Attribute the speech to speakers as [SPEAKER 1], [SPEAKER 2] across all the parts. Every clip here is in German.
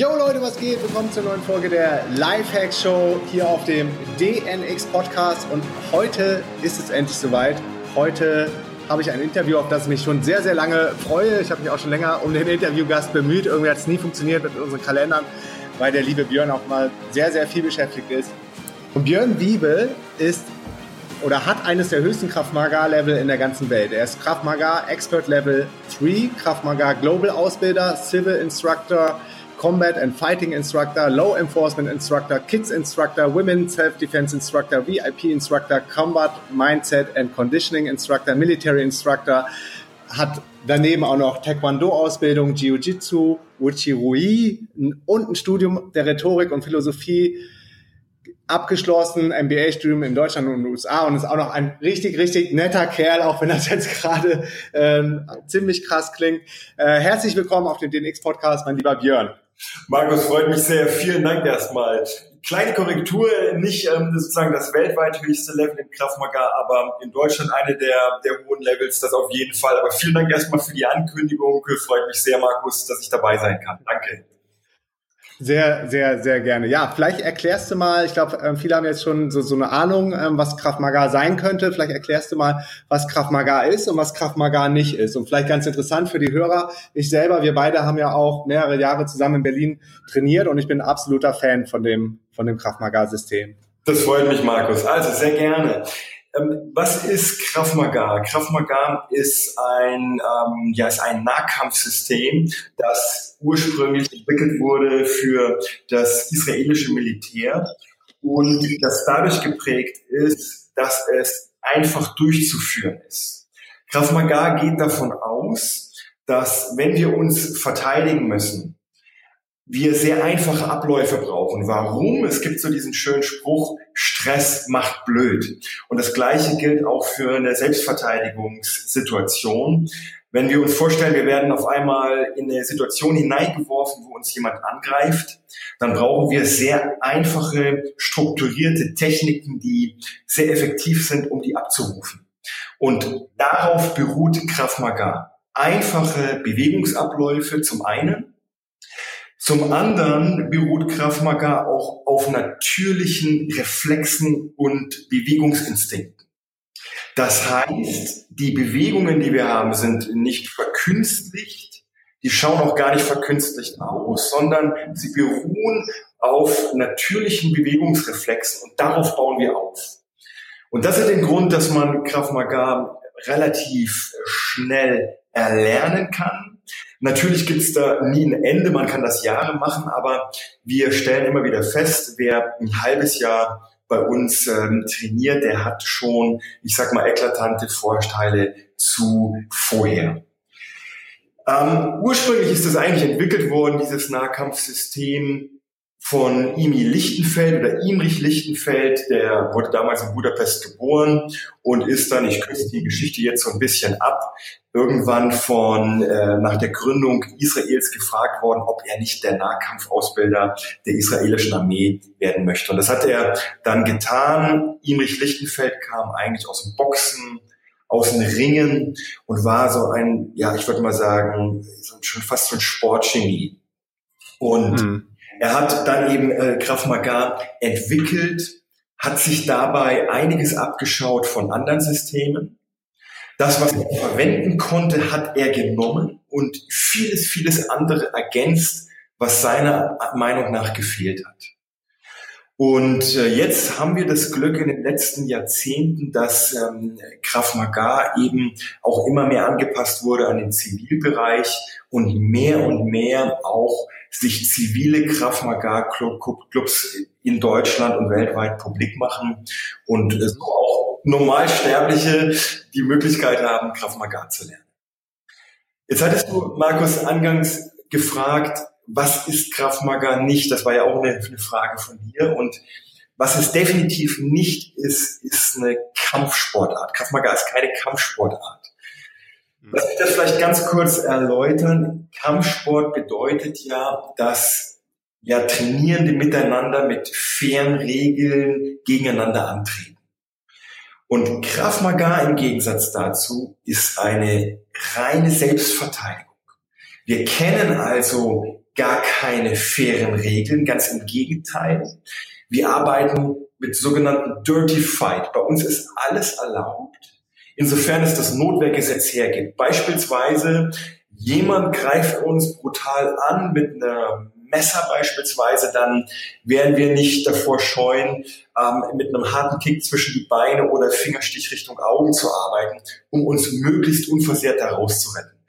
[SPEAKER 1] Yo Leute, was geht? Willkommen zur neuen Folge der Lifehack Show hier auf dem DNX Podcast und heute ist es endlich soweit. Heute habe ich ein Interview, auf das ich mich schon sehr, sehr lange freue. Ich habe mich auch schon länger um den Interviewgast bemüht. Irgendwie hat es nie funktioniert mit unseren Kalendern, weil der liebe Björn auch mal sehr, sehr viel beschäftigt ist. Und Björn Wiebel ist oder hat eines der höchsten Kraft Maga Level in der ganzen Welt. Er ist Kraft Maga Expert Level 3, Kraft Maga Global Ausbilder, Civil Instructor, Combat and Fighting Instructor, Law Enforcement Instructor, Kids Instructor, Women Self-Defense Instructor, VIP Instructor, Combat Mindset and Conditioning Instructor, Military Instructor, hat daneben auch noch Taekwondo-Ausbildung, Jiu-Jitsu, Uchi-Rui und ein Studium der Rhetorik und Philosophie abgeschlossen, MBA-Studium in Deutschland und in den USA und ist auch noch ein richtig, richtig netter Kerl, auch wenn das jetzt gerade ähm, ziemlich krass klingt. Äh, herzlich willkommen auf dem DNX-Podcast, mein lieber Björn.
[SPEAKER 2] Markus, freut mich sehr. Vielen Dank erstmal. Kleine Korrektur, nicht ähm, sozusagen das weltweit höchste Level in Kraftmaga, aber in Deutschland eine der, der hohen Levels, das auf jeden Fall. Aber vielen Dank erstmal für die Ankündigung. Freut mich sehr, Markus, dass ich dabei sein kann. Danke.
[SPEAKER 1] Sehr, sehr, sehr gerne. Ja, vielleicht erklärst du mal, ich glaube, ähm, viele haben jetzt schon so, so eine Ahnung, ähm, was Kraft Maga sein könnte. Vielleicht erklärst du mal, was Kraft Maga ist und was Kraft Maga nicht ist. Und vielleicht ganz interessant für die Hörer, ich selber, wir beide haben ja auch mehrere Jahre zusammen in Berlin trainiert und ich bin absoluter Fan von dem, von dem Kraft Maga System.
[SPEAKER 2] Das freut mich, Markus. Also sehr gerne. Ähm, was ist Krav Maga? Krav Maga ist ein, ähm, ja, ist ein Nahkampfsystem, das ursprünglich entwickelt wurde für das israelische Militär und das dadurch geprägt ist, dass es einfach durchzuführen ist. Krav Maga geht davon aus, dass wenn wir uns verteidigen müssen, wir sehr einfache Abläufe brauchen. Warum? Es gibt so diesen schönen Spruch, Stress macht blöd. Und das Gleiche gilt auch für eine Selbstverteidigungssituation. Wenn wir uns vorstellen, wir werden auf einmal in eine Situation hineingeworfen, wo uns jemand angreift, dann brauchen wir sehr einfache, strukturierte Techniken, die sehr effektiv sind, um die abzurufen. Und darauf beruht Krav Maga. Einfache Bewegungsabläufe zum einen zum anderen beruht Krav auch auf natürlichen Reflexen und Bewegungsinstinkten. Das heißt, die Bewegungen, die wir haben, sind nicht verkünstlicht, die schauen auch gar nicht verkünstlicht aus, sondern sie beruhen auf natürlichen Bewegungsreflexen und darauf bauen wir auf. Und das ist den Grund, dass man Krav relativ schnell erlernen kann. Natürlich gibt's da nie ein Ende, man kann das Jahre machen, aber wir stellen immer wieder fest, wer ein halbes Jahr bei uns ähm, trainiert, der hat schon, ich sag mal, eklatante Vorteile zu vorher. Ähm, ursprünglich ist das eigentlich entwickelt worden, dieses Nahkampfsystem von Imi Lichtenfeld oder Imrich Lichtenfeld, der wurde damals in Budapest geboren und ist dann, ich kürze die Geschichte jetzt so ein bisschen ab, irgendwann von äh, nach der Gründung Israels gefragt worden, ob er nicht der Nahkampfausbilder der israelischen Armee werden möchte. Und das hat er dann getan. Imrich Lichtenfeld kam eigentlich aus dem Boxen, aus den Ringen und war so ein, ja, ich würde mal sagen, schon fast so ein Sportgenie. Und mhm er hat dann eben äh, Krav Maga entwickelt, hat sich dabei einiges abgeschaut von anderen Systemen. Das, was er verwenden konnte, hat er genommen und vieles, vieles andere ergänzt, was seiner Meinung nach gefehlt hat. Und äh, jetzt haben wir das Glück in den letzten Jahrzehnten, dass ähm, Krav Maga eben auch immer mehr angepasst wurde an den Zivilbereich und mehr und mehr auch sich zivile Krav Maga Clubs in Deutschland und weltweit publik machen und so auch Normalsterbliche die Möglichkeit haben, Krav Maga zu lernen. Jetzt hattest du, Markus, angangs gefragt, was ist Krav Maga nicht? Das war ja auch eine, eine Frage von dir. Und was es definitiv nicht ist, ist eine Kampfsportart. Krav Maga ist keine Kampfsportart. Lass mich das vielleicht ganz kurz erläutern. Kampfsport bedeutet ja, dass ja Trainierende miteinander mit fairen Regeln gegeneinander antreten. Und Krav Maga im Gegensatz dazu ist eine reine Selbstverteidigung. Wir kennen also gar keine fairen Regeln, ganz im Gegenteil. Wir arbeiten mit sogenannten Dirty Fight. Bei uns ist alles erlaubt, insofern es das Notwehrgesetz hergibt. Beispielsweise jemand greift uns brutal an mit einer Messer beispielsweise, dann werden wir nicht davor scheuen, ähm, mit einem harten Kick zwischen die Beine oder Fingerstich Richtung Augen zu arbeiten, um uns möglichst unversehrt da rauszuretten.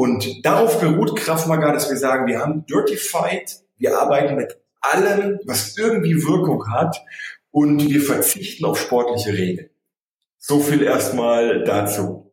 [SPEAKER 2] Und darauf beruht Kraft Maga, dass wir sagen, wir haben Dirty Fight, wir arbeiten mit allem, was irgendwie Wirkung hat und wir verzichten auf sportliche Regeln. So viel erstmal dazu.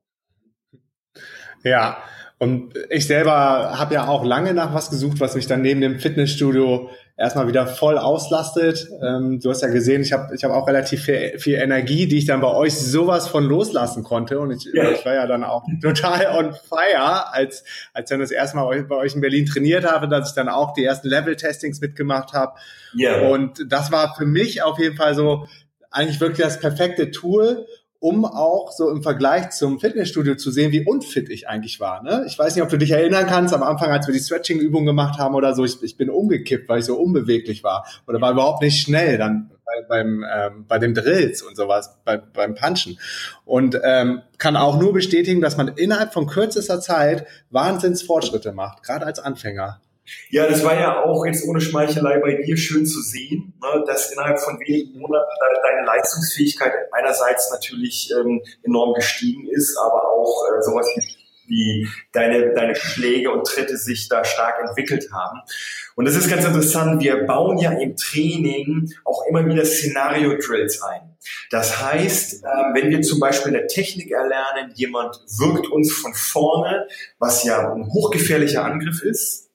[SPEAKER 1] Ja, und ich selber habe ja auch lange nach was gesucht, was mich dann neben dem Fitnessstudio erstmal wieder voll auslastet. Ähm, du hast ja gesehen, ich habe ich hab auch relativ viel, viel, Energie, die ich dann bei euch sowas von loslassen konnte. Und ich, ja. ich war ja dann auch total on fire, als, als dann das erste Mal bei euch in Berlin trainiert habe, dass ich dann auch die ersten Level-Testings mitgemacht habe. Ja. Und das war für mich auf jeden Fall so eigentlich wirklich das perfekte Tool, um auch so im Vergleich zum Fitnessstudio zu sehen, wie unfit ich eigentlich war. Ne? Ich weiß nicht, ob du dich erinnern kannst, am Anfang, als wir die Stretching-Übung gemacht haben oder so, ich, ich, bin umgekippt, weil ich so unbeweglich war oder war überhaupt nicht schnell dann bei, beim ähm, bei den Drills und sowas, bei, beim Punchen. Und ähm, kann auch nur bestätigen, dass man innerhalb von kürzester Zeit Wahnsinnsfortschritte macht, gerade als Anfänger.
[SPEAKER 2] Ja, das war ja auch jetzt ohne Schmeichelei bei dir schön zu sehen, ne, dass innerhalb von wenigen Monaten deine Leistungsfähigkeit einerseits natürlich ähm, enorm gestiegen ist, aber auch äh, sowas wie wie deine, deine Schläge und Tritte sich da stark entwickelt haben. Und das ist ganz interessant. Wir bauen ja im Training auch immer wieder Szenario-Drills ein. Das heißt, ähm, wenn wir zum Beispiel eine Technik erlernen, jemand wirkt uns von vorne, was ja ein hochgefährlicher Angriff ist,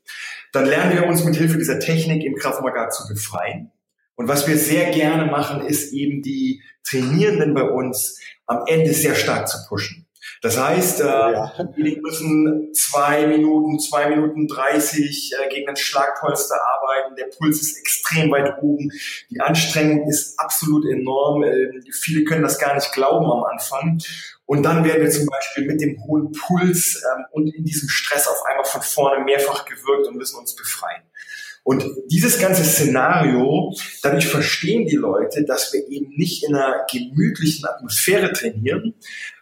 [SPEAKER 2] dann lernen wir uns mit Hilfe dieser Technik im Kraftmagar zu befreien. Und was wir sehr gerne machen, ist eben die Trainierenden bei uns am Ende sehr stark zu pushen. Das heißt, äh, ja. die müssen zwei Minuten, zwei Minuten dreißig äh, gegen ein Schlagpolster arbeiten. Der Puls ist extrem weit oben. Die Anstrengung ist absolut enorm. Äh, viele können das gar nicht glauben am Anfang. Und dann werden wir zum Beispiel mit dem hohen Puls ähm, und in diesem Stress auf einmal von vorne mehrfach gewirkt und müssen uns befreien. Und dieses ganze Szenario, dadurch verstehen die Leute, dass wir eben nicht in einer gemütlichen Atmosphäre trainieren,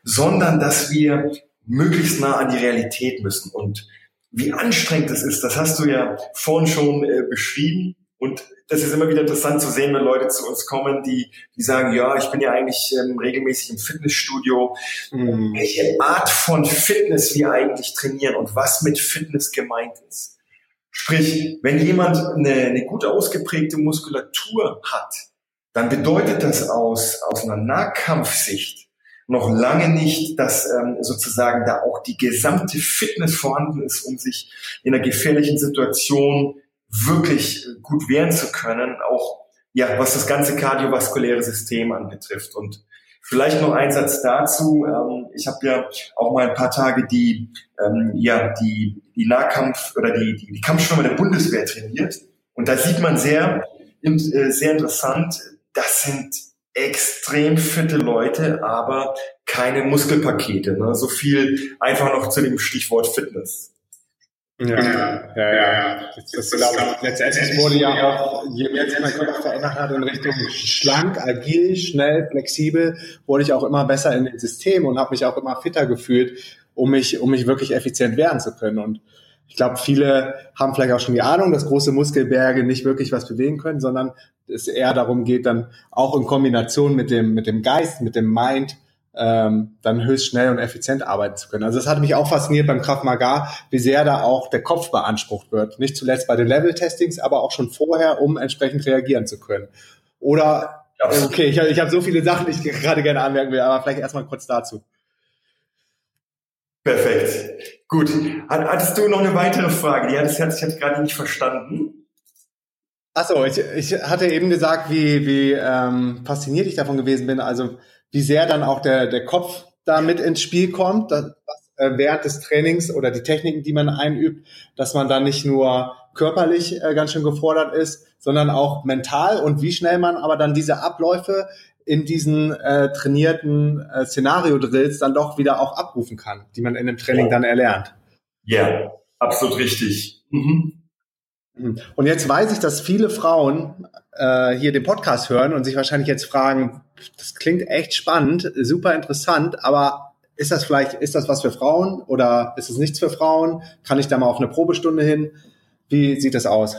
[SPEAKER 2] sondern dass wir möglichst nah an die Realität müssen. Und wie anstrengend das ist, das hast du ja vorhin schon äh, beschrieben. Und das ist immer wieder interessant zu sehen, wenn Leute zu uns kommen, die, die sagen, ja, ich bin ja eigentlich ähm, regelmäßig im Fitnessstudio. Mhm. Welche Art von Fitness wir eigentlich trainieren und was mit Fitness gemeint ist. Sprich, wenn jemand eine, eine gut ausgeprägte Muskulatur hat, dann bedeutet das aus, aus einer Nahkampfsicht noch lange nicht, dass ähm, sozusagen da auch die gesamte Fitness vorhanden ist, um sich in einer gefährlichen Situation wirklich gut wehren zu können, auch ja, was das ganze kardiovaskuläre System anbetrifft. Und vielleicht noch ein Satz dazu. Ähm, ich habe ja auch mal ein paar Tage die ähm, ja die die Nahkampf oder die die, die Kampfschwimmer der Bundeswehr trainiert und da sieht man sehr äh, sehr interessant. Das sind extrem fitte Leute, aber keine Muskelpakete. Ne? So viel einfach noch zu dem Stichwort Fitness.
[SPEAKER 1] Ja, ja, ja. ja. Das, das, das glaube ich. Letztendlich wurde ja auch, je mehr sich mein Körper verändert hat in Richtung schlank, agil, schnell, flexibel, wurde ich auch immer besser in dem System und habe mich auch immer fitter gefühlt, um mich, um mich wirklich effizient wehren zu können. Und ich glaube, viele haben vielleicht auch schon die Ahnung, dass große Muskelberge nicht wirklich was bewegen können, sondern es eher darum geht, dann auch in Kombination mit dem, mit dem Geist, mit dem Mind, ähm, dann höchst schnell und effizient arbeiten zu können. Also das hat mich auch fasziniert beim Kraft Maga, wie sehr da auch der Kopf beansprucht wird. Nicht zuletzt bei den Level-Testings, aber auch schon vorher, um entsprechend reagieren zu können. Oder, okay, ich, ich habe so viele Sachen, die ich gerade gerne anmerken will, aber vielleicht erstmal kurz dazu.
[SPEAKER 2] Perfekt. Gut. Hattest du noch eine weitere Frage? Die hatte ich, hatte ich gerade nicht verstanden.
[SPEAKER 1] Achso, ich, ich hatte eben gesagt, wie, wie ähm, fasziniert ich davon gewesen bin. Also wie sehr dann auch der, der Kopf da mit ins Spiel kommt, dass, äh, während des Trainings oder die Techniken, die man einübt, dass man dann nicht nur körperlich äh, ganz schön gefordert ist, sondern auch mental und wie schnell man aber dann diese Abläufe in diesen äh, trainierten äh, Szenario-Drills dann doch wieder auch abrufen kann, die man in dem Training dann erlernt.
[SPEAKER 2] Ja, absolut richtig. Mhm.
[SPEAKER 1] Und jetzt weiß ich, dass viele Frauen äh, hier den Podcast hören und sich wahrscheinlich jetzt fragen, das klingt echt spannend, super interessant, aber ist das vielleicht, ist das was für Frauen oder ist es nichts für Frauen? Kann ich da mal auf eine Probestunde hin? Wie sieht das aus?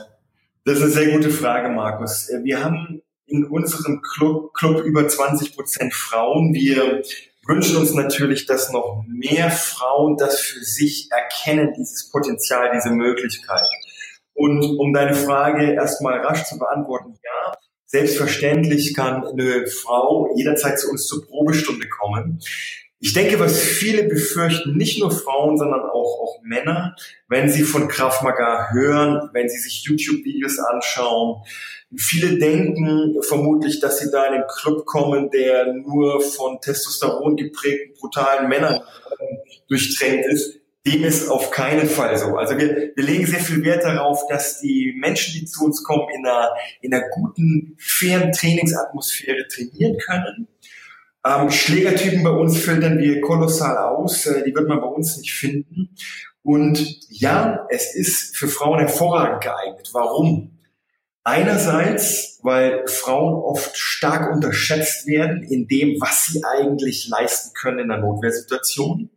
[SPEAKER 2] Das ist eine sehr gute Frage, Markus. Wir haben in unserem Club, Club über 20 Prozent Frauen. Wir wünschen uns natürlich, dass noch mehr Frauen das für sich erkennen, dieses Potenzial, diese Möglichkeit. Und um deine Frage erstmal rasch zu beantworten, ja, selbstverständlich kann eine Frau jederzeit zu uns zur Probestunde kommen. Ich denke, was viele befürchten, nicht nur Frauen, sondern auch, auch Männer, wenn sie von Krav hören, wenn sie sich YouTube-Videos anschauen. Viele denken vermutlich, dass sie da in einen Club kommen, der nur von Testosteron geprägten, brutalen Männern durchtränkt ist. Dem ist auf keinen Fall so. Also wir, wir legen sehr viel Wert darauf, dass die Menschen, die zu uns kommen, in einer, in einer guten, fairen Trainingsatmosphäre trainieren können ähm, Schlägertypen bei uns filtern wir kolossal aus. Äh, die wird man bei uns nicht finden. Und ja, es ist für Frauen hervorragend geeignet. Warum? Einerseits, weil Frauen oft stark unterschätzt werden in dem, was sie eigentlich leisten können in einer Notwehrsituation.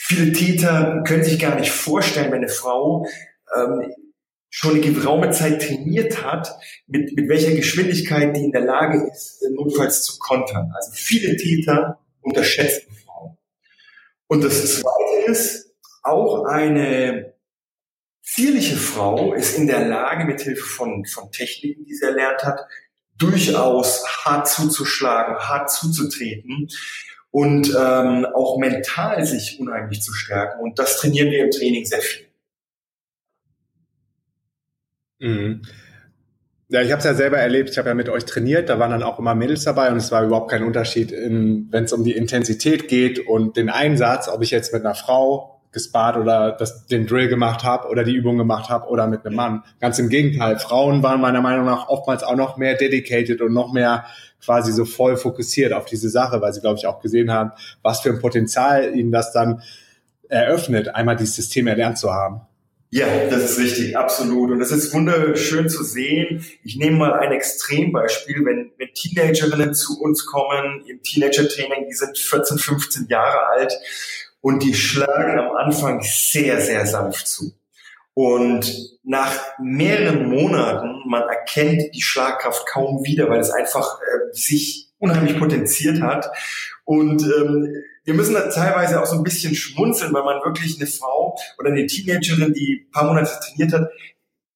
[SPEAKER 2] Viele Täter können sich gar nicht vorstellen, wenn eine Frau ähm, schon eine geraume Zeit trainiert hat, mit, mit welcher Geschwindigkeit die in der Lage ist, notfalls zu kontern. Also viele Täter unterschätzen Frauen. Und das Zweite ist, auch eine zierliche Frau ist in der Lage, mit Hilfe von, von Techniken, die sie erlernt hat, durchaus hart zuzuschlagen, hart zuzutreten und ähm, auch mental sich unheimlich zu stärken. Und das trainieren wir im Training sehr viel.
[SPEAKER 1] Mhm. Ja, ich habe es ja selber erlebt. Ich habe ja mit euch trainiert. Da waren dann auch immer Mädels dabei und es war überhaupt kein Unterschied, wenn es um die Intensität geht und den Einsatz, ob ich jetzt mit einer Frau gespart oder das, den Drill gemacht habe oder die Übung gemacht habe oder mit einem Mann. Ganz im Gegenteil. Frauen waren meiner Meinung nach oftmals auch noch mehr dedicated und noch mehr quasi so voll fokussiert auf diese Sache, weil sie, glaube ich, auch gesehen haben, was für ein Potenzial ihnen das dann eröffnet, einmal dieses System erlernt zu haben.
[SPEAKER 2] Ja, das ist richtig, absolut. Und das ist wunderschön zu sehen. Ich nehme mal ein Extrembeispiel, wenn, wenn Teenagerinnen zu uns kommen im Teenager-Training, die sind 14, 15 Jahre alt und die schlagen am Anfang sehr, sehr sanft zu. Und nach mehreren Monaten, man erkennt die Schlagkraft kaum wieder, weil es einfach äh, sich unheimlich potenziert hat. Und ähm, wir müssen da teilweise auch so ein bisschen schmunzeln, weil man wirklich eine Frau oder eine Teenagerin, die ein paar Monate trainiert hat,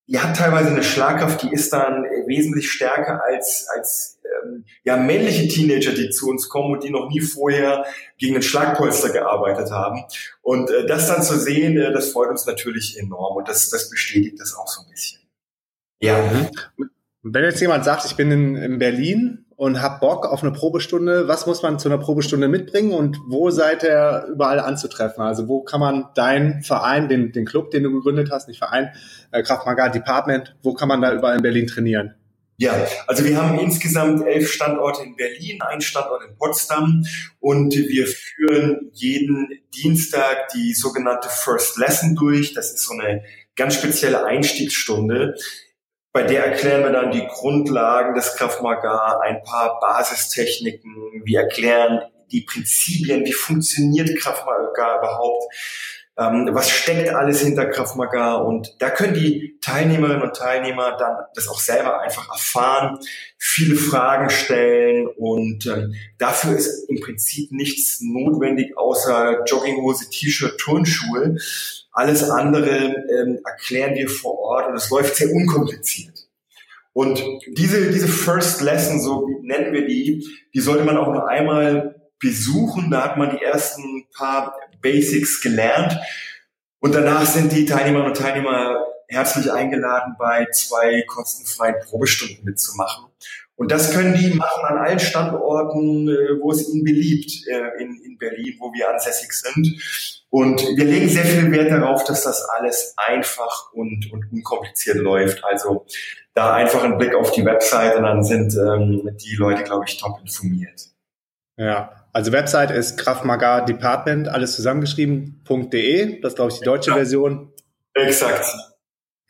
[SPEAKER 2] die hat teilweise eine Schlagkraft, die ist dann wesentlich stärker als, als ähm, ja, männliche Teenager, die zu uns kommen und die noch nie vorher gegen ein Schlagpolster gearbeitet haben. Und äh, das dann zu sehen, äh, das freut uns natürlich enorm und das, das bestätigt das auch so ein bisschen.
[SPEAKER 1] Ja. Mhm. Wenn jetzt jemand sagt, ich bin in, in Berlin und hab Bock auf eine Probestunde. Was muss man zu einer Probestunde mitbringen und wo seid ihr überall anzutreffen? Also wo kann man deinen Verein, den, den Club, den du gegründet hast, nicht Verein, äh, Kraftmagar Department, wo kann man da überall in Berlin trainieren?
[SPEAKER 2] Ja, also wir haben insgesamt elf Standorte in Berlin, einen Standort in Potsdam und wir führen jeden Dienstag die sogenannte First Lesson durch. Das ist so eine ganz spezielle Einstiegsstunde, bei der erklären wir dann die Grundlagen des Krav Maga, ein paar Basistechniken. Wir erklären die Prinzipien, wie funktioniert Krav Maga überhaupt, ähm, was steckt alles hinter Krav Maga und da können die Teilnehmerinnen und Teilnehmer dann das auch selber einfach erfahren, viele Fragen stellen und ähm, dafür ist im Prinzip nichts notwendig außer Jogginghose, T-Shirt, Turnschuhe. Alles andere ähm, erklären wir vor Ort und es läuft sehr unkompliziert. Und diese, diese First Lesson, so nennen wir die, die sollte man auch nur einmal besuchen. Da hat man die ersten paar Basics gelernt. Und danach sind die Teilnehmerinnen und Teilnehmer herzlich eingeladen, bei zwei kostenfreien Probestunden mitzumachen. Und das können die machen an allen Standorten, äh, wo es ihnen beliebt, äh, in, in Berlin, wo wir ansässig sind. Und wir legen sehr viel Wert darauf, dass das alles einfach und, und unkompliziert läuft. Also da einfach ein Blick auf die Website und dann sind ähm, die Leute, glaube ich, top informiert.
[SPEAKER 1] Ja, also Website ist Kraftmagar Department, alles zusammengeschrieben.de. Das ist, glaube ich, die deutsche ja. Version.
[SPEAKER 2] Exakt.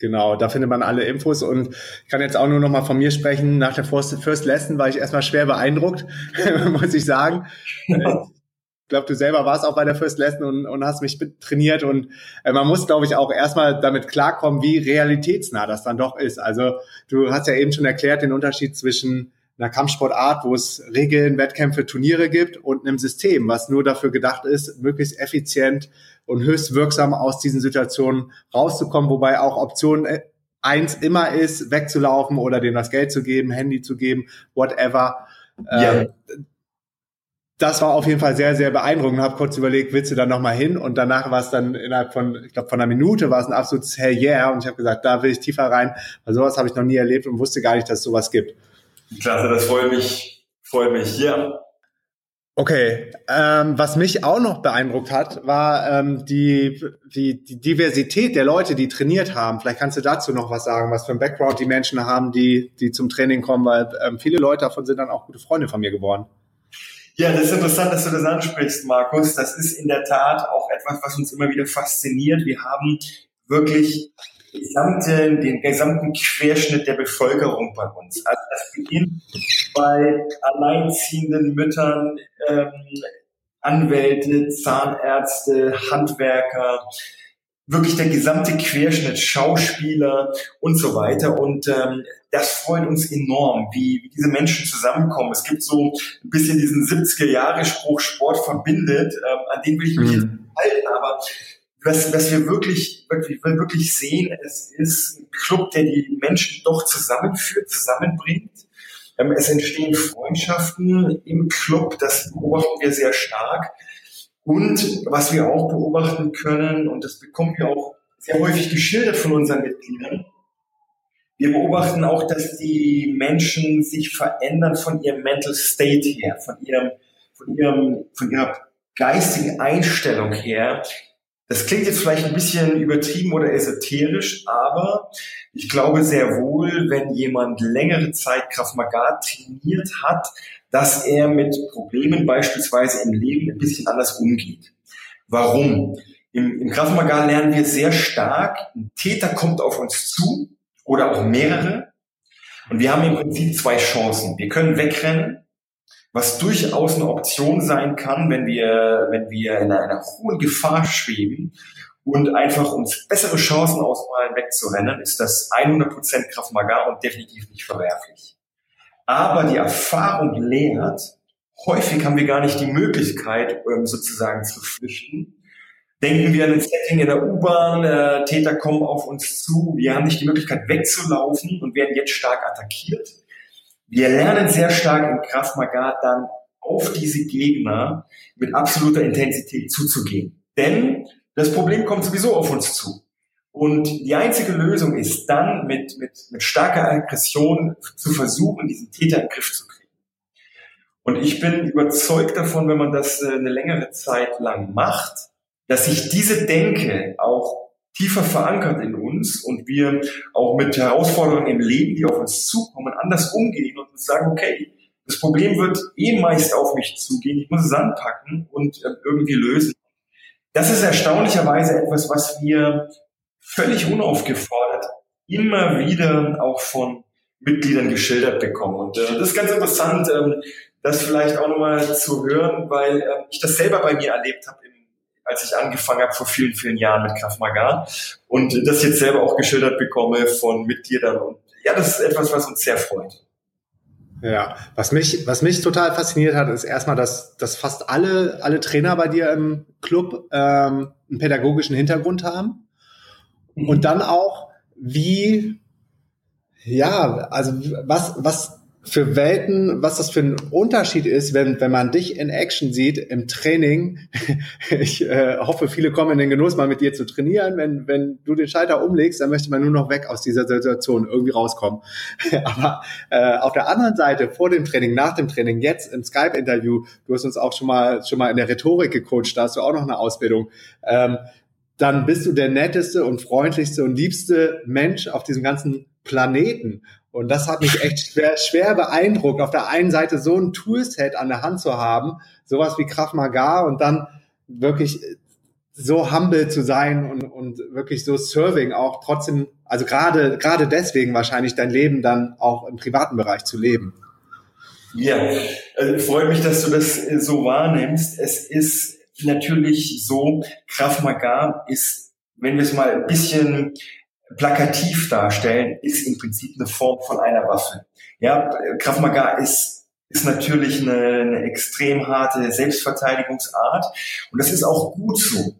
[SPEAKER 1] Genau, da findet man alle Infos und ich kann jetzt auch nur noch mal von mir sprechen. Nach der First, First Lesson war ich erstmal schwer beeindruckt, muss ich sagen. Ich glaube, du selber warst auch bei der First Lesson und, und hast mich trainiert und äh, man muss, glaube ich, auch erstmal damit klarkommen, wie realitätsnah das dann doch ist. Also du hast ja eben schon erklärt den Unterschied zwischen einer Kampfsportart, wo es Regeln, Wettkämpfe, Turniere gibt und einem System, was nur dafür gedacht ist, möglichst effizient und höchst wirksam aus diesen Situationen rauszukommen, wobei auch Option äh, eins immer ist, wegzulaufen oder dem das Geld zu geben, Handy zu geben, whatever. Ja. Ähm, das war auf jeden Fall sehr, sehr beeindruckend. Habe kurz überlegt, willst du dann nochmal hin? Und danach war es dann innerhalb von, ich glaube, von einer Minute war es ein absolutes Hell yeah. Und ich habe gesagt, da will ich tiefer rein, weil sowas habe ich noch nie erlebt und wusste gar nicht, dass es sowas gibt.
[SPEAKER 2] Klasse, das freut mich, freut mich, ja.
[SPEAKER 1] Okay, ähm, was mich auch noch beeindruckt hat, war ähm, die, die, die Diversität der Leute, die trainiert haben. Vielleicht kannst du dazu noch was sagen, was für ein Background die Menschen haben, die, die zum Training kommen, weil ähm, viele Leute davon sind dann auch gute Freunde von mir geworden.
[SPEAKER 2] Ja, das ist interessant, dass du das ansprichst, Markus. Das ist in der Tat auch etwas, was uns immer wieder fasziniert. Wir haben wirklich gesamten, den gesamten Querschnitt der Bevölkerung bei uns. Also das beginnt bei alleinziehenden Müttern, ähm, Anwälte, Zahnärzte, Handwerker, wirklich der gesamte Querschnitt, Schauspieler und so weiter. Und ähm, das freut uns enorm, wie, wie diese Menschen zusammenkommen. Es gibt so ein bisschen diesen 70er-Jahre-Spruch, Sport verbindet, ähm, an den will ich mich mhm. jetzt halten, aber was, was wir wirklich, wirklich, wirklich sehen, es ist ein Club, der die Menschen doch zusammenführt, zusammenbringt. Ähm, es entstehen Freundschaften im Club, das beobachten wir sehr stark. Und was wir auch beobachten können, und das bekommen wir auch sehr häufig geschildert von unseren Mitgliedern, wir beobachten auch, dass die Menschen sich verändern von ihrem Mental State her, von ihrem, von ihrem, von ihrer geistigen Einstellung her, das klingt jetzt vielleicht ein bisschen übertrieben oder esoterisch, aber ich glaube sehr wohl, wenn jemand längere Zeit Krav Maga trainiert hat, dass er mit Problemen beispielsweise im Leben ein bisschen anders umgeht. Warum? Im, im Krav lernen wir sehr stark, ein Täter kommt auf uns zu oder auch mehrere und wir haben im Prinzip zwei Chancen. Wir können wegrennen was durchaus eine Option sein kann, wenn wir, wenn wir in einer hohen Gefahr schweben und einfach uns bessere Chancen ausmalen, wegzurennen, ist das 100% Kraft Maga und definitiv nicht verwerflich. Aber die Erfahrung lehrt, häufig haben wir gar nicht die Möglichkeit, ähm, sozusagen zu flüchten. Denken wir an ein Setting in der U-Bahn, äh, Täter kommen auf uns zu, wir haben nicht die Möglichkeit wegzulaufen und werden jetzt stark attackiert wir lernen sehr stark im Maga dann auf diese Gegner mit absoluter Intensität zuzugehen. Denn das Problem kommt sowieso auf uns zu. Und die einzige Lösung ist dann mit, mit, mit starker Aggression zu versuchen, diesen Täter in den Griff zu kriegen. Und ich bin überzeugt davon, wenn man das äh, eine längere Zeit lang macht, dass sich diese Denke auch tiefer verankert in uns und wir auch mit Herausforderungen im Leben, die auf uns zukommen, anders umgehen und uns sagen, okay, das Problem wird eh meist auf mich zugehen, ich muss es anpacken und äh, irgendwie lösen. Das ist erstaunlicherweise etwas, was wir völlig unaufgefordert immer wieder auch von Mitgliedern geschildert bekommen. Und äh, das ist ganz interessant, ähm, das vielleicht auch nochmal zu hören, weil äh, ich das selber bei mir erlebt habe als ich angefangen habe vor vielen, vielen Jahren mit Krav Maga und das jetzt selber auch geschildert bekomme von Mitgliedern und ja, das ist etwas, was uns sehr freut.
[SPEAKER 1] Ja, was mich, was mich total fasziniert hat, ist erstmal, dass, dass fast alle, alle Trainer bei dir im Club ähm, einen pädagogischen Hintergrund haben. Mhm. Und dann auch, wie, ja, also was, was für Welten, was das für ein Unterschied ist, wenn, wenn man dich in Action sieht im Training. Ich äh, hoffe, viele kommen in den Genuss, mal mit dir zu trainieren. Wenn, wenn du den Schalter umlegst, dann möchte man nur noch weg aus dieser Situation irgendwie rauskommen. Aber äh, auf der anderen Seite, vor dem Training, nach dem Training, jetzt im Skype-Interview, du hast uns auch schon mal, schon mal in der Rhetorik gecoacht, da hast du auch noch eine Ausbildung. Ähm, dann bist du der netteste und freundlichste und liebste Mensch auf diesem ganzen Planeten. Und das hat mich echt schwer, schwer beeindruckt, auf der einen Seite so ein Toolset an der Hand zu haben, sowas wie Krav Maga und dann wirklich so humble zu sein und, und wirklich so serving auch trotzdem, also gerade, gerade deswegen wahrscheinlich dein Leben dann auch im privaten Bereich zu leben.
[SPEAKER 2] Ja, also freut mich, dass du das äh, so wahrnimmst. Es ist natürlich so, Krav Maga ist, wenn wir es mal ein bisschen plakativ darstellen, ist im Prinzip eine Form von einer Waffe. Ja, Krav Maga ist ist natürlich eine, eine extrem harte Selbstverteidigungsart und das ist auch gut so.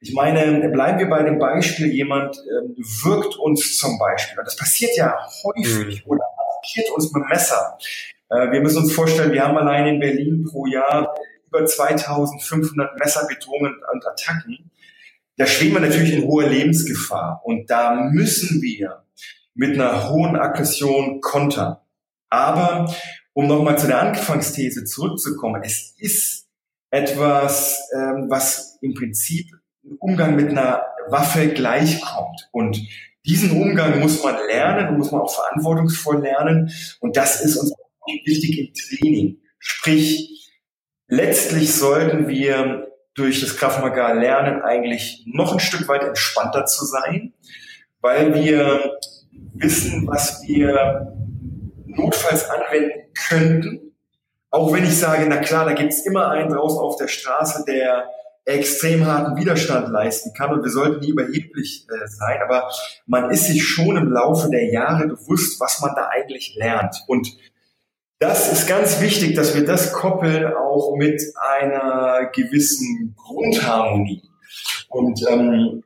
[SPEAKER 2] Ich meine, bleiben wir bei dem Beispiel, jemand ähm, wirkt uns zum Beispiel, und das passiert ja häufig, mhm. oder attackiert uns mit Messer. Äh, wir müssen uns vorstellen, wir haben allein in Berlin pro Jahr über 2500 Messerbedrohungen und Attacken. Da schweben wir natürlich in hoher Lebensgefahr und da müssen wir mit einer hohen Aggression kontern. Aber um nochmal zu der Anfangsthese zurückzukommen, es ist etwas, ähm, was im Prinzip im Umgang mit einer Waffe gleichkommt. Und diesen Umgang muss man lernen und muss man auch verantwortungsvoll lernen. Und das ist uns wichtig im Training. Sprich, letztlich sollten wir durch das Krav Maga lernen, eigentlich noch ein Stück weit entspannter zu sein, weil wir wissen, was wir notfalls anwenden könnten. Auch wenn ich sage, na klar, da gibt's immer einen draußen auf der Straße, der extrem harten Widerstand leisten kann und wir sollten nie überheblich äh, sein, aber man ist sich schon im Laufe der Jahre bewusst, was man da eigentlich lernt. Und das ist ganz wichtig, dass wir das koppeln auch mit einer gewissen Grundharmonie. Und ähm,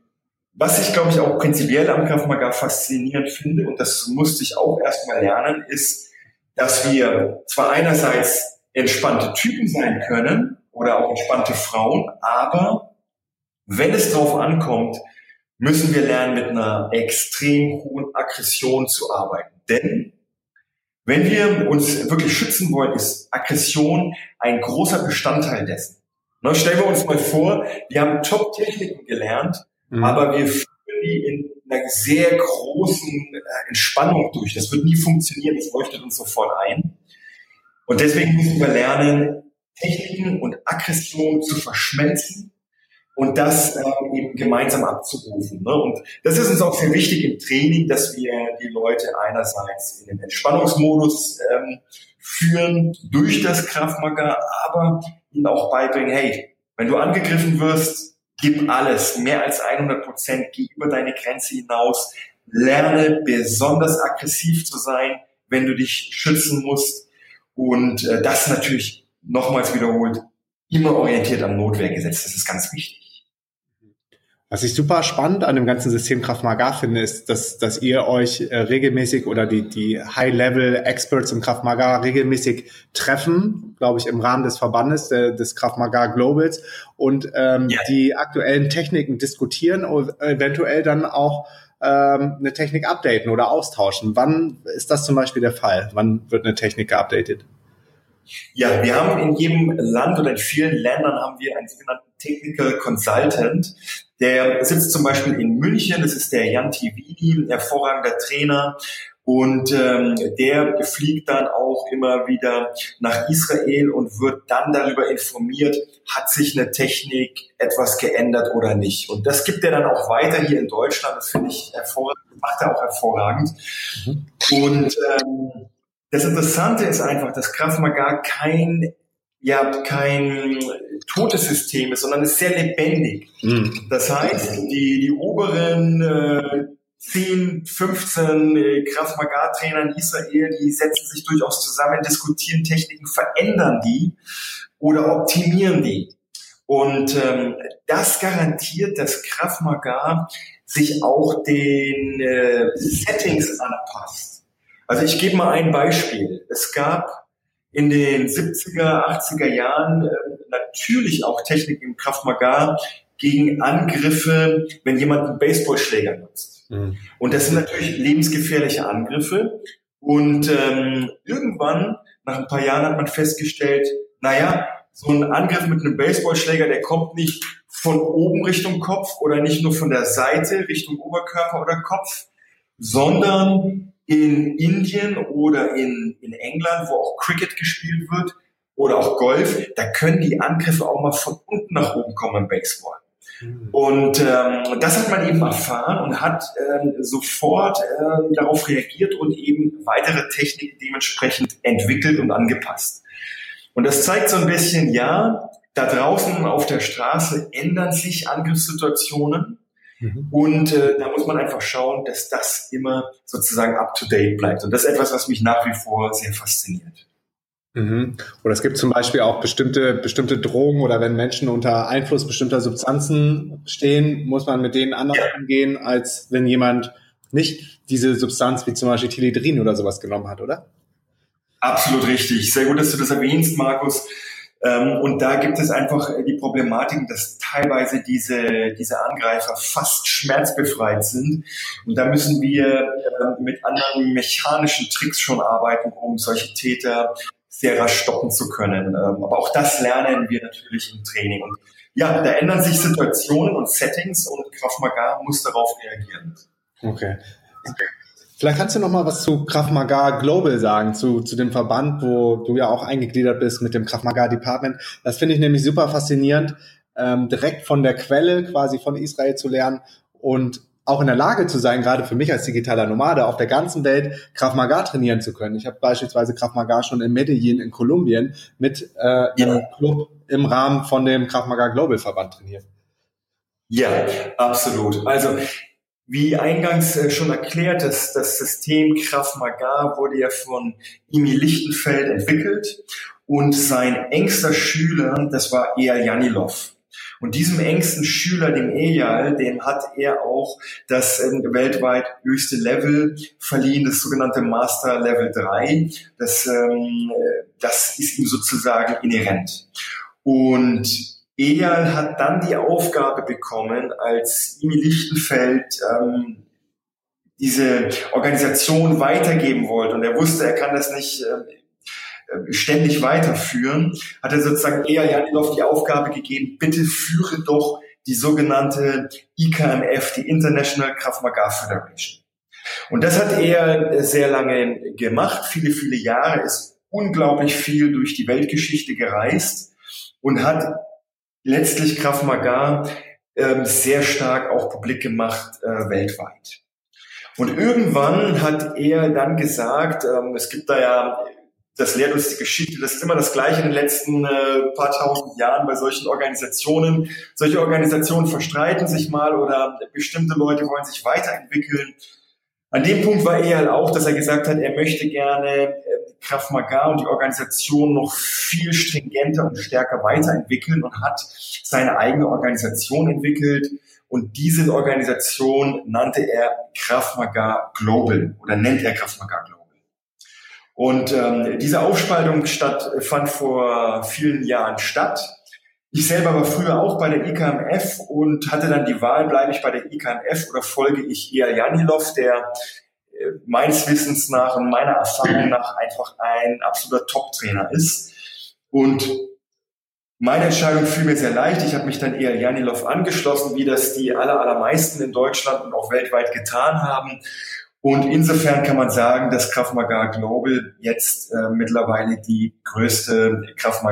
[SPEAKER 2] was ich, glaube ich, auch prinzipiell am Kraftmagar faszinierend finde, und das musste ich auch erstmal lernen, ist, dass wir zwar einerseits entspannte Typen sein können oder auch entspannte Frauen, aber wenn es drauf ankommt, müssen wir lernen, mit einer extrem hohen Aggression zu arbeiten. Denn wenn wir uns wirklich schützen wollen, ist Aggression ein großer Bestandteil dessen. Ne, stellen wir uns mal vor, wir haben Top-Techniken gelernt, mhm. aber wir führen die in einer sehr großen äh, Entspannung durch. Das wird nie funktionieren, das leuchtet uns sofort ein. Und deswegen müssen wir lernen, Techniken und Aggression zu verschmelzen und das ähm, eben gemeinsam abzurufen. Ne? Und das ist uns auch sehr wichtig im Training, dass wir die Leute einerseits in den Entspannungsmodus ähm, führen durch das Kraftmager, aber ihnen auch beibringen, hey, wenn du angegriffen wirst, gib alles, mehr als 100 Prozent, geh über deine Grenze hinaus, lerne besonders aggressiv zu sein, wenn du dich schützen musst und äh, das natürlich nochmals wiederholt, immer orientiert am Notwehrgesetz, das ist ganz wichtig.
[SPEAKER 1] Was ich super spannend an dem ganzen System Kraft Maga finde, ist, dass, dass ihr euch äh, regelmäßig oder die, die High-Level-Experts im Kraft Maga regelmäßig treffen, glaube ich, im Rahmen des Verbandes der, des Kraft Maga Globals und ähm, ja. die aktuellen Techniken diskutieren und eventuell dann auch ähm, eine Technik updaten oder austauschen. Wann ist das zum Beispiel der Fall? Wann wird eine Technik geupdatet?
[SPEAKER 2] Ja, wir haben in jedem Land oder in vielen Ländern haben wir einen sogenannten Technical Consultant. Der sitzt zum Beispiel in München, das ist der Jan Tivini, hervorragender Trainer. Und ähm, der fliegt dann auch immer wieder nach Israel und wird dann darüber informiert, hat sich eine Technik etwas geändert oder nicht. Und das gibt er dann auch weiter hier in Deutschland. Das finde ich hervorragend, macht er auch hervorragend. Mhm. Und ähm, das Interessante ist einfach, dass Krav Maga kein ja kein totes System ist, sondern ist sehr lebendig. Mhm. Das heißt, die, die oberen äh, 10, 15 äh, Krav Maga Trainer in Israel, die setzen sich durchaus zusammen, diskutieren Techniken, verändern die oder optimieren die. Und ähm, das garantiert, dass Krav Maga sich auch den äh, Settings anpasst. Also ich gebe mal ein Beispiel. Es gab in den 70er, 80er Jahren äh, natürlich auch Technik im Kraftmagar gegen Angriffe, wenn jemand einen Baseballschläger nutzt. Mhm. Und das sind natürlich lebensgefährliche Angriffe. Und ähm, irgendwann, nach ein paar Jahren, hat man festgestellt, naja, so ein Angriff mit einem Baseballschläger, der kommt nicht von oben Richtung Kopf oder nicht nur von der Seite Richtung Oberkörper oder Kopf, sondern in Indien oder in, in England, wo auch Cricket gespielt wird oder auch Golf, da können die Angriffe auch mal von unten nach oben kommen im Baseball. Mhm. Und ähm, das hat man eben erfahren und hat ähm, sofort äh, darauf reagiert und eben weitere Techniken dementsprechend entwickelt und angepasst. Und das zeigt so ein bisschen, ja, da draußen auf der Straße ändern sich Angriffssituationen. Mhm. Und äh, da muss man einfach schauen, dass das immer sozusagen up-to-date bleibt. Und das ist etwas, was mich nach wie vor sehr fasziniert.
[SPEAKER 1] Mhm. Oder es gibt zum Beispiel auch bestimmte, bestimmte Drogen oder wenn Menschen unter Einfluss bestimmter Substanzen stehen, muss man mit denen anders umgehen, als wenn jemand nicht diese Substanz wie zum Beispiel Tilidrin oder sowas genommen hat, oder?
[SPEAKER 2] Absolut richtig. Sehr gut, dass du das erwähnst, Markus. Ähm, und da gibt es einfach die Problematik, dass teilweise diese, diese Angreifer fast schmerzbefreit sind. Und da müssen wir äh, mit anderen mechanischen Tricks schon arbeiten, um solche Täter sehr rasch stoppen zu können. Ähm, aber auch das lernen wir natürlich im Training. Und ja, da ändern sich Situationen und Settings und Krav Maga muss darauf reagieren.
[SPEAKER 1] Okay. okay. Vielleicht kannst du noch mal was zu Krav Maga Global sagen, zu, zu dem Verband, wo du ja auch eingegliedert bist mit dem Krav Maga Department. Das finde ich nämlich super faszinierend, ähm, direkt von der Quelle quasi von Israel zu lernen und auch in der Lage zu sein, gerade für mich als digitaler Nomade auf der ganzen Welt Krav Maga trainieren zu können. Ich habe beispielsweise Krav Maga schon in Medellin in Kolumbien mit äh, ja. einem Club im Rahmen von dem Krav Maga Global Verband trainiert.
[SPEAKER 2] Ja, absolut. Also wie eingangs äh, schon erklärt, das, das System Krav Maga wurde ja von Imi Lichtenfeld entwickelt und sein engster Schüler, das war Eyal Janilov. Und diesem engsten Schüler, dem Eyal, dem hat er auch das ähm, weltweit höchste Level verliehen, das sogenannte Master Level 3. Das, ähm, das ist ihm sozusagen inhärent. Und Eyal hat dann die Aufgabe bekommen, als Imi Lichtenfeld ähm, diese Organisation weitergeben wollte und er wusste, er kann das nicht äh, ständig weiterführen, hat er sozusagen eher Janilov die Aufgabe gegeben, bitte führe doch die sogenannte IKMF, die International Krav Maga Federation. Und das hat er sehr lange gemacht, viele, viele Jahre, ist unglaublich viel durch die Weltgeschichte gereist und hat letztlich Krav Maga äh, sehr stark auch publik gemacht äh, weltweit. Und irgendwann hat er dann gesagt, ähm, es gibt da ja das lehrt uns die Geschichte. Das ist immer das Gleiche in den letzten äh, paar tausend Jahren bei solchen Organisationen. Solche Organisationen verstreiten sich mal oder bestimmte Leute wollen sich weiterentwickeln. An dem Punkt war er halt auch, dass er gesagt hat, er möchte gerne äh, Krav Maga und die Organisation noch viel stringenter und stärker weiterentwickeln und hat seine eigene Organisation entwickelt. Und diese Organisation nannte er Krav Maga Global oder nennt er Krav Maga Global. Und ähm, diese Aufspaltung statt, fand vor vielen Jahren statt. Ich selber war früher auch bei der IKMF und hatte dann die Wahl, bleibe ich bei der IKMF oder folge ich eher Janilov, der äh, meines Wissens nach und meiner Erfahrung nach einfach ein absoluter Top-Trainer ist. Und meine Entscheidung fiel mir sehr leicht. Ich habe mich dann eher Janilov angeschlossen, wie das die aller, allermeisten in Deutschland und auch weltweit getan haben. Und insofern kann man sagen, dass Krav Global jetzt äh, mittlerweile die größte Krav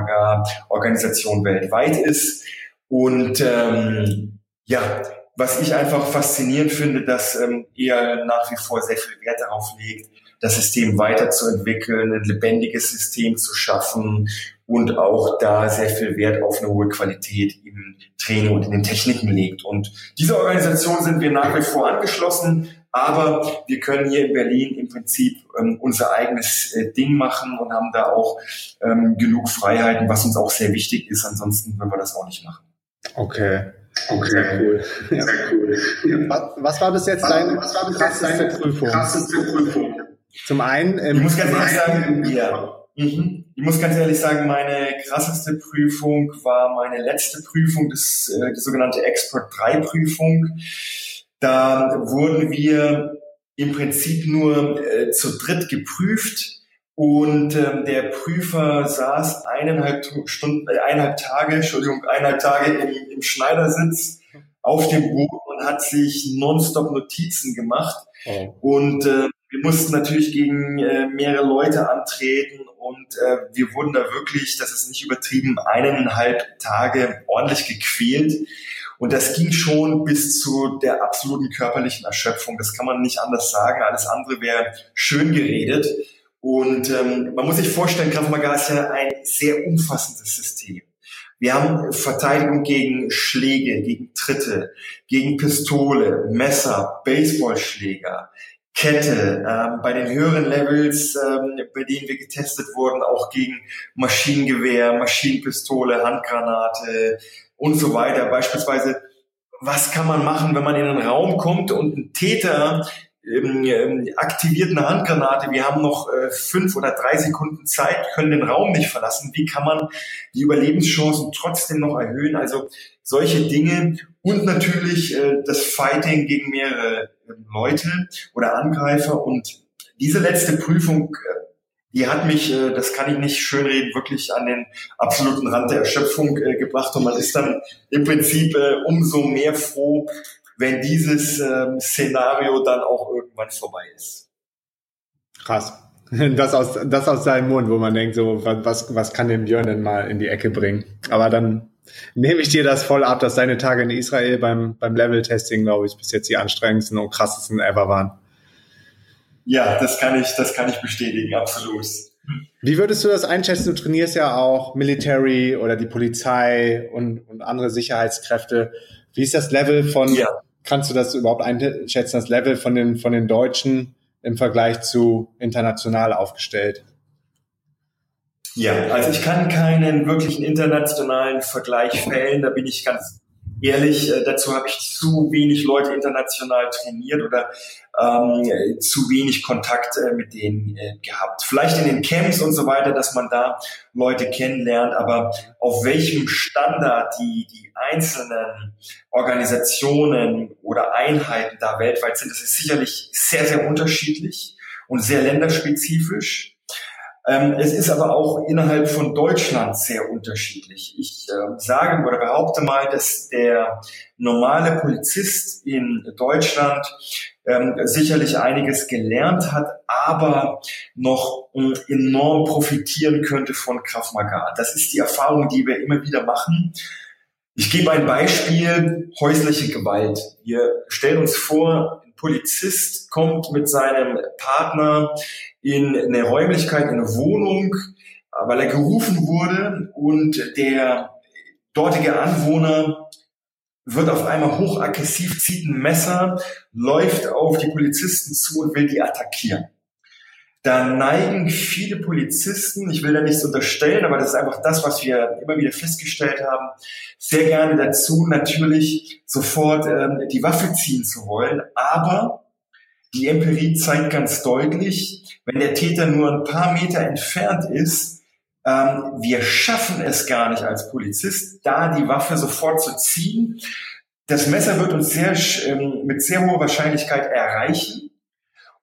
[SPEAKER 2] Organisation weltweit ist. Und ähm, ja, was ich einfach faszinierend finde, dass ähm, er nach wie vor sehr viel Wert darauf legt, das System weiterzuentwickeln, ein lebendiges System zu schaffen und auch da sehr viel Wert auf eine hohe Qualität im Training und in den Techniken legt. Und diese Organisation sind wir nach wie vor angeschlossen. Aber wir können hier in Berlin im Prinzip ähm, unser eigenes äh, Ding machen und haben da auch ähm, genug Freiheiten, was uns auch sehr wichtig ist. Ansonsten würden wir das auch nicht machen.
[SPEAKER 1] Okay. Okay, sehr cool. Ja. Sehr cool. Ja. Was, was, war bis jetzt deine, was war bis jetzt deine Prüfung? Krasseste Prüfung. Zum einen,
[SPEAKER 2] ähm, ich muss ganz ehrlich sagen, ja. Mhm. Ich muss ganz ehrlich sagen, meine krasseste Prüfung war meine letzte Prüfung, das, äh, die sogenannte Expert 3 Prüfung. Da wurden wir im Prinzip nur äh, zu dritt geprüft und ähm, der Prüfer saß eineinhalb Stunden, äh, eineinhalb Tage, Entschuldigung, eineinhalb Tage im, im Schneidersitz auf dem Boden und hat sich nonstop Notizen gemacht. Oh. Und äh, wir mussten natürlich gegen äh, mehrere Leute antreten und äh, wir wurden da wirklich, das ist nicht übertrieben, eineinhalb Tage ordentlich gequält. Und das ging schon bis zu der absoluten körperlichen Erschöpfung. Das kann man nicht anders sagen. Alles andere wäre schön geredet. Und ähm, man muss sich vorstellen, Krav Maga ist ja ein sehr umfassendes System. Wir haben Verteidigung gegen Schläge, gegen Tritte, gegen Pistole, Messer, Baseballschläger, Kette, ähm, bei den höheren Levels, ähm, bei denen wir getestet wurden, auch gegen Maschinengewehr, Maschinenpistole, Handgranate und so weiter. Beispielsweise, was kann man machen, wenn man in einen Raum kommt und ein Täter ähm, ähm, aktiviert eine Handgranate, wir haben noch äh, fünf oder drei Sekunden Zeit, können den Raum nicht verlassen. Wie kann man die Überlebenschancen trotzdem noch erhöhen? Also solche Dinge und natürlich äh, das Fighting gegen mehrere äh, Leute oder Angreifer. Und diese letzte Prüfung, äh, die hat mich, äh, das kann ich nicht schönreden, wirklich an den absoluten Rand der Erschöpfung äh, gebracht. Und man ist dann im Prinzip äh, umso mehr froh, wenn dieses ähm, Szenario dann auch irgendwann vorbei ist.
[SPEAKER 1] Krass. Das aus, das aus seinem Mund, wo man denkt, so, was, was kann den Björn denn mal in die Ecke bringen? Aber dann nehme ich dir das voll ab, dass deine Tage in Israel beim, beim Level-Testing, glaube ich, bis jetzt die anstrengendsten und krassesten ever waren.
[SPEAKER 2] Ja, das kann ich, das kann ich bestätigen, absolut.
[SPEAKER 1] Wie würdest du das einschätzen? Du trainierst ja auch Military oder die Polizei und, und andere Sicherheitskräfte. Wie ist das Level von ja kannst du das überhaupt einschätzen, das Level von den, von den Deutschen im Vergleich zu international aufgestellt?
[SPEAKER 2] Ja, also ich kann keinen wirklichen internationalen Vergleich fällen, da bin ich ganz ehrlich, äh, dazu habe ich zu wenig Leute international trainiert oder ähm, zu wenig Kontakt äh, mit denen äh, gehabt. Vielleicht in den Camps und so weiter, dass man da Leute kennenlernt, aber auf welchem Standard die, die einzelnen Organisationen oder Einheiten da weltweit sind, das ist sicherlich sehr, sehr unterschiedlich und sehr länderspezifisch. Ähm, es ist aber auch innerhalb von Deutschland sehr unterschiedlich. Ich äh, sage oder behaupte mal, dass der normale Polizist in Deutschland ähm, sicherlich einiges gelernt hat, aber noch äh, enorm profitieren könnte von Krav Maga. Das ist die Erfahrung, die wir immer wieder machen. Ich gebe ein Beispiel, häusliche Gewalt. Wir stellen uns vor, ein Polizist kommt mit seinem Partner in eine Räumlichkeit, in eine Wohnung, weil er gerufen wurde und der dortige Anwohner wird auf einmal hochaggressiv, zieht ein Messer, läuft auf die Polizisten zu und will die attackieren. Da neigen viele Polizisten, ich will da nichts unterstellen, aber das ist einfach das, was wir immer wieder festgestellt haben, sehr gerne dazu, natürlich sofort ähm, die Waffe ziehen zu wollen. Aber die Empirie zeigt ganz deutlich, wenn der Täter nur ein paar Meter entfernt ist, ähm, wir schaffen es gar nicht als Polizist, da die Waffe sofort zu ziehen. Das Messer wird uns sehr, ähm, mit sehr hoher Wahrscheinlichkeit erreichen.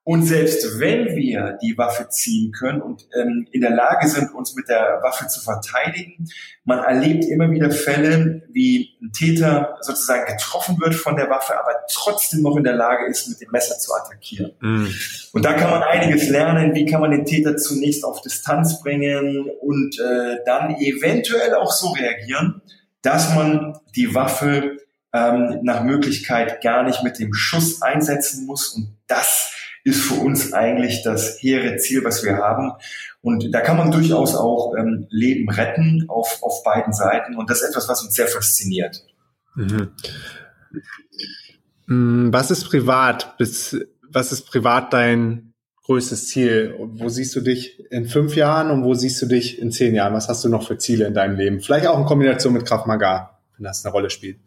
[SPEAKER 2] Und selbst wenn wir die Waffe ziehen können und ähm, in der Lage sind, uns mit der Waffe zu verteidigen, man erlebt immer wieder Fälle, wie ein Täter sozusagen getroffen wird von der Waffe, aber trotzdem noch in der Lage ist, mit dem Messer zu attackieren. Mhm. Und da kann man einiges lernen. Wie kann man den Täter zunächst auf Distanz bringen und äh, dann eventuell auch so reagieren, dass man die Waffe ähm, nach Möglichkeit gar nicht mit dem Schuss einsetzen muss und das ist für uns eigentlich das hehre Ziel, was wir haben. Und da kann man durchaus auch ähm, Leben retten auf, auf beiden Seiten. Und das ist etwas, was uns sehr fasziniert. Mhm.
[SPEAKER 1] Mm, was ist privat? Bis, was ist privat dein größtes Ziel? Wo siehst du dich in fünf Jahren und wo siehst du dich in zehn Jahren? Was hast du noch für Ziele in deinem Leben? Vielleicht auch in Kombination mit Kraft Maga, wenn das eine Rolle spielt.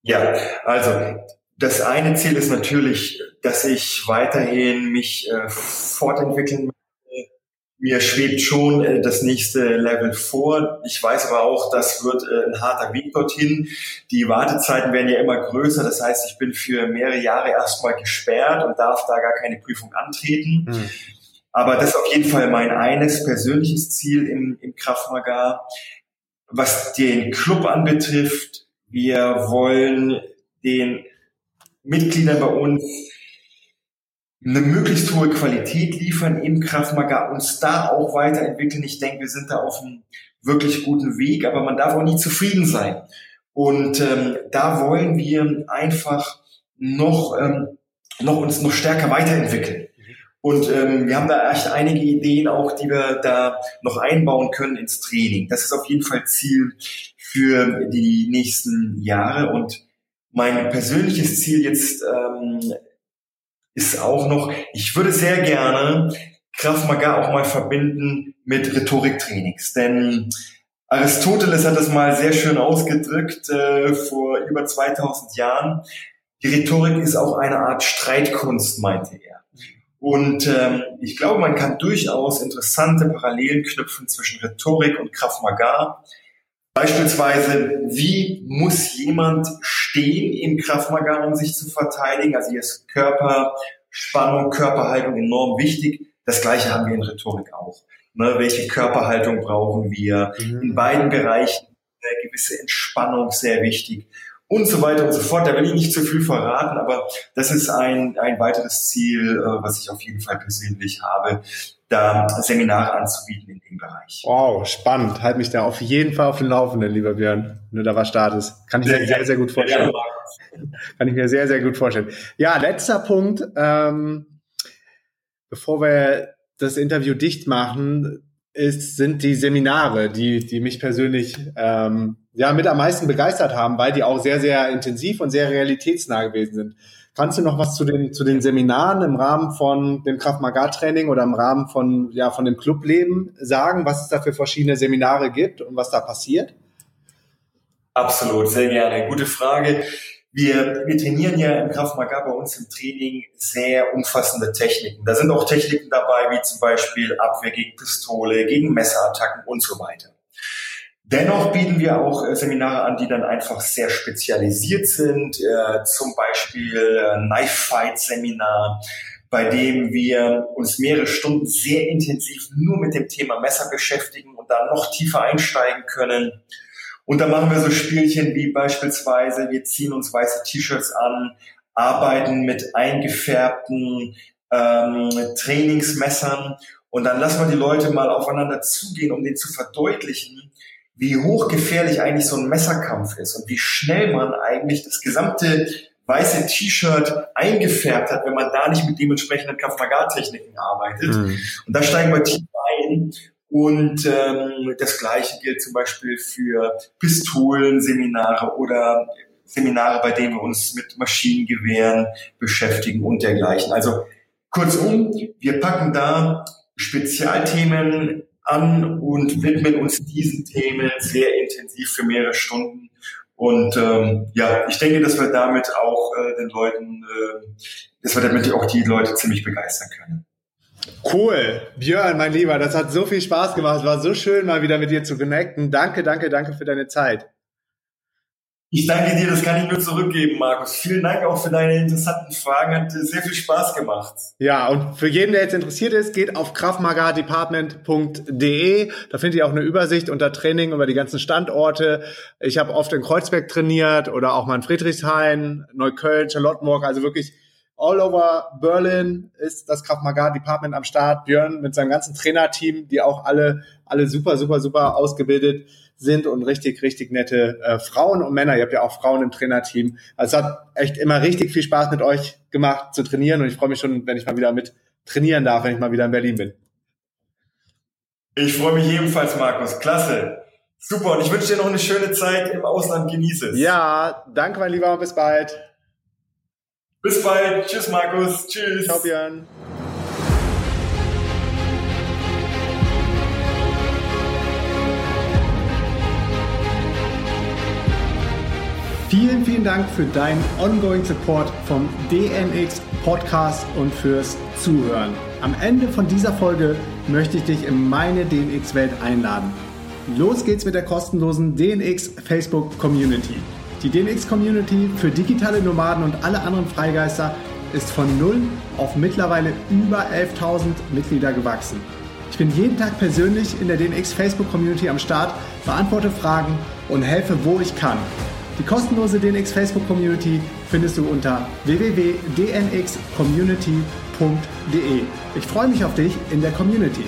[SPEAKER 2] Ja, also das eine Ziel ist natürlich, dass ich weiterhin mich äh, fortentwickeln möchte. Mir schwebt schon äh, das nächste Level vor. Ich weiß aber auch, das wird äh, ein harter Weg dorthin. Die Wartezeiten werden ja immer größer. Das heißt, ich bin für mehrere Jahre erstmal gesperrt und darf da gar keine Prüfung antreten. Mhm. Aber das ist auf jeden Fall mein eines persönliches Ziel im, im Kraftmagar. Was den Club anbetrifft, wir wollen den Mitglieder bei uns eine möglichst hohe Qualität liefern im Kraftmagar, uns da auch weiterentwickeln. Ich denke, wir sind da auf einem wirklich guten Weg, aber man darf auch nie zufrieden sein. Und ähm, da wollen wir einfach noch, ähm, noch uns noch stärker weiterentwickeln. Und ähm, wir haben da echt einige Ideen auch, die wir da noch einbauen können ins Training. Das ist auf jeden Fall Ziel für die nächsten Jahre. Und mein persönliches Ziel jetzt ähm, ist auch noch, ich würde sehr gerne Kraft Maga auch mal verbinden mit Rhetoriktrainings. Denn Aristoteles hat das mal sehr schön ausgedrückt äh, vor über 2000 Jahren. Die Rhetorik ist auch eine Art Streitkunst, meinte er. Und ähm, ich glaube, man kann durchaus interessante Parallelen knüpfen zwischen Rhetorik und Kraft Maga. Beispielsweise, wie muss jemand stehen im Kraft Maga, um sich zu verteidigen? Also hier ist Körperspannung, Körperhaltung enorm wichtig. Das gleiche haben wir in Rhetorik auch. Ne, welche Körperhaltung brauchen wir? Mhm. In beiden Bereichen eine gewisse Entspannung sehr wichtig und so weiter und so fort. Da will ich nicht zu viel verraten, aber das ist ein, ein weiteres Ziel, äh, was ich auf jeden Fall persönlich habe, da Seminare anzubieten in dem Bereich.
[SPEAKER 1] Wow, spannend. Halt mich da auf jeden Fall auf den Laufenden, lieber Björn, wenn du da was startest. Kann ich sehr, mir sehr, sehr gut vorstellen. Kann ich mir sehr, sehr gut vorstellen. Ja, letzter Punkt. Ähm, bevor wir das Interview dicht machen, ist, sind die Seminare, die, die mich persönlich ähm, ja mit am meisten begeistert haben, weil die auch sehr, sehr intensiv und sehr realitätsnah gewesen sind. Kannst du noch was zu den, zu den Seminaren im Rahmen von dem Kraft-Maga-Training oder im Rahmen von, ja, von dem Clubleben sagen, was es da für verschiedene Seminare gibt und was da passiert?
[SPEAKER 2] Absolut, sehr gerne. Gute Frage. Wir, wir trainieren ja im Kraft Maga bei uns im Training sehr umfassende Techniken. Da sind auch Techniken dabei, wie zum Beispiel Abwehr gegen Pistole, gegen Messerattacken und so weiter. Dennoch bieten wir auch äh, Seminare an, die dann einfach sehr spezialisiert sind, äh, zum Beispiel äh, Knife Fight Seminar, bei dem wir uns mehrere Stunden sehr intensiv nur mit dem Thema Messer beschäftigen und dann noch tiefer einsteigen können. Und da machen wir so Spielchen wie beispielsweise, wir ziehen uns weiße T-Shirts an, arbeiten mit eingefärbten ähm, Trainingsmessern und dann lassen wir die Leute mal aufeinander zugehen, um denen zu verdeutlichen, wie hochgefährlich eigentlich so ein Messerkampf ist und wie schnell man eigentlich das gesamte weiße T-Shirt eingefärbt hat, wenn man da nicht mit dementsprechenden Kampfmagar-Techniken arbeitet. Mhm. Und da steigen wir tief ein und ähm, das Gleiche gilt zum Beispiel für Pistolenseminare oder Seminare, bei denen wir uns mit Maschinengewehren beschäftigen und dergleichen. Also kurzum, wir packen da Spezialthemen an und widmen uns diesen Themen sehr intensiv für mehrere Stunden. Und ähm, ja, ich denke, dass wir damit auch äh, den Leuten, äh, dass wir damit auch die Leute ziemlich begeistern können.
[SPEAKER 1] Cool. Björn, mein Lieber, das hat so viel Spaß gemacht. Es war so schön, mal wieder mit dir zu connecten. Danke, danke, danke für deine Zeit.
[SPEAKER 2] Ich danke dir, das kann ich nur zurückgeben, Markus. Vielen Dank auch für deine interessanten Fragen, hat sehr viel Spaß gemacht.
[SPEAKER 1] Ja, und für jeden, der jetzt interessiert ist, geht auf kraftmagadepartment.de. Da findet ihr auch eine Übersicht unter Training über die ganzen Standorte. Ich habe oft in Kreuzberg trainiert oder auch mal in Friedrichshain, Neukölln, Charlottenburg, also wirklich all over Berlin ist das Krav Maga Department am Start. Björn mit seinem ganzen Trainerteam, die auch alle, alle super, super, super ausgebildet sind und richtig, richtig nette äh, Frauen und Männer. Ihr habt ja auch Frauen im Trainerteam. Also es hat echt immer richtig viel Spaß mit euch gemacht zu trainieren und ich freue mich schon, wenn ich mal wieder mit trainieren darf, wenn ich mal wieder in Berlin bin.
[SPEAKER 2] Ich freue mich ebenfalls, Markus. Klasse. Super. Und ich wünsche dir noch eine schöne Zeit im Ausland. Genieße es.
[SPEAKER 1] Ja, danke, mein Lieber. Bis bald.
[SPEAKER 2] Bis bald. Tschüss, Markus. Tschüss.
[SPEAKER 1] Ciao, Björn. Vielen, vielen Dank für deinen ongoing Support vom DNX Podcast und fürs Zuhören. Am Ende von dieser Folge möchte ich dich in meine DNX-Welt einladen. Los geht's mit der kostenlosen DNX Facebook Community. Die DNX-Community für digitale Nomaden und alle anderen Freigeister ist von null auf mittlerweile über 11.000 Mitglieder gewachsen. Ich bin jeden Tag persönlich in der DNX Facebook Community am Start, beantworte Fragen und helfe, wo ich kann. Die kostenlose DNX Facebook Community findest du unter www.dnxcommunity.de. Ich freue mich auf dich in der Community.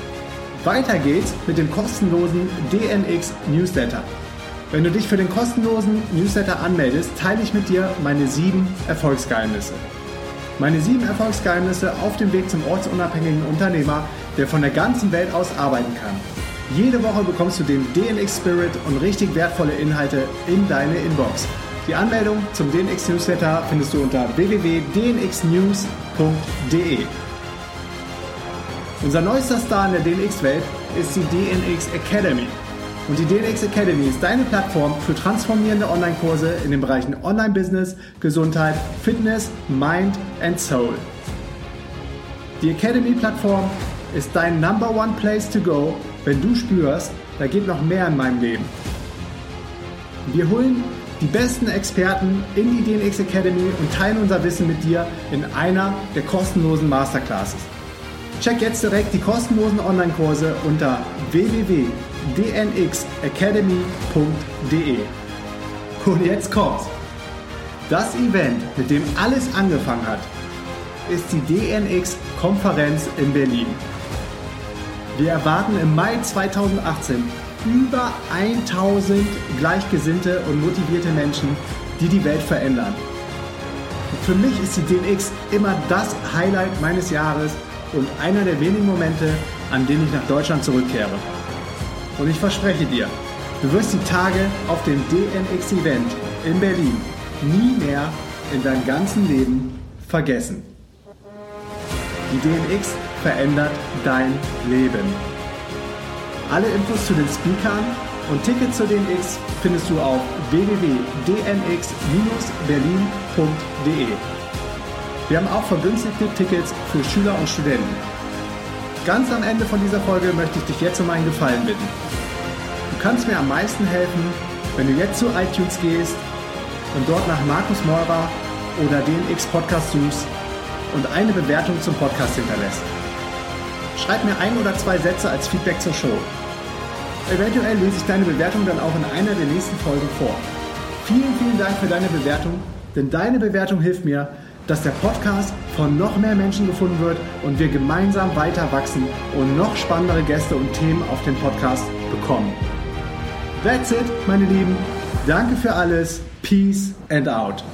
[SPEAKER 1] Weiter geht's mit dem kostenlosen DNX Newsletter. Wenn du dich für den kostenlosen Newsletter anmeldest, teile ich mit dir meine sieben Erfolgsgeheimnisse. Meine sieben Erfolgsgeheimnisse auf dem Weg zum ortsunabhängigen Unternehmer, der von der ganzen Welt aus arbeiten kann. Jede Woche bekommst du den DNX Spirit und richtig wertvolle Inhalte in deine Inbox. Die Anmeldung zum DNX Newsletter findest du unter www.dnxnews.de. Unser neuester Star in der DNX-Welt ist die DNX Academy. Und die DNX Academy ist deine Plattform für transformierende Online-Kurse in den Bereichen Online-Business, Gesundheit, Fitness, Mind and Soul. Die Academy-Plattform ist dein Number One Place to Go, wenn du spürst, da geht noch mehr in meinem Leben. Wir holen die besten Experten in die DNX Academy und teilen unser Wissen mit dir in einer der kostenlosen Masterclasses. Check jetzt direkt die kostenlosen Online-Kurse unter www.dnxacademy.de. Und jetzt kommt's. Das Event, mit dem alles angefangen hat, ist die DNX-Konferenz in Berlin. Wir erwarten im Mai 2018 über 1000 gleichgesinnte und motivierte Menschen, die die Welt verändern. Für mich ist die DNX immer das Highlight meines Jahres und einer der wenigen Momente, an denen ich nach Deutschland zurückkehre. Und ich verspreche dir, du wirst die Tage auf dem DNX-Event in Berlin nie mehr in deinem ganzen Leben vergessen. Die DNX verändert dein Leben. Alle Infos zu den Speakern und Tickets zu DNX findest du auf www.dnx-berlin.de. Wir haben auch vergünstigte Tickets für Schüler und Studenten. Ganz am Ende von dieser Folge möchte ich dich jetzt um einen Gefallen bitten. Du kannst mir am meisten helfen, wenn du jetzt zu iTunes gehst und dort nach Markus Meurer oder DNX Podcast suchst und eine Bewertung zum Podcast hinterlässt. Schreib mir ein oder zwei Sätze als Feedback zur Show. Eventuell lese ich deine Bewertung dann auch in einer der nächsten Folgen vor. Vielen, vielen Dank für deine Bewertung, denn deine Bewertung hilft mir, dass der Podcast von noch mehr Menschen gefunden wird und wir gemeinsam weiter wachsen und noch spannendere Gäste und Themen auf dem Podcast bekommen. That's it, meine Lieben. Danke für alles. Peace and out.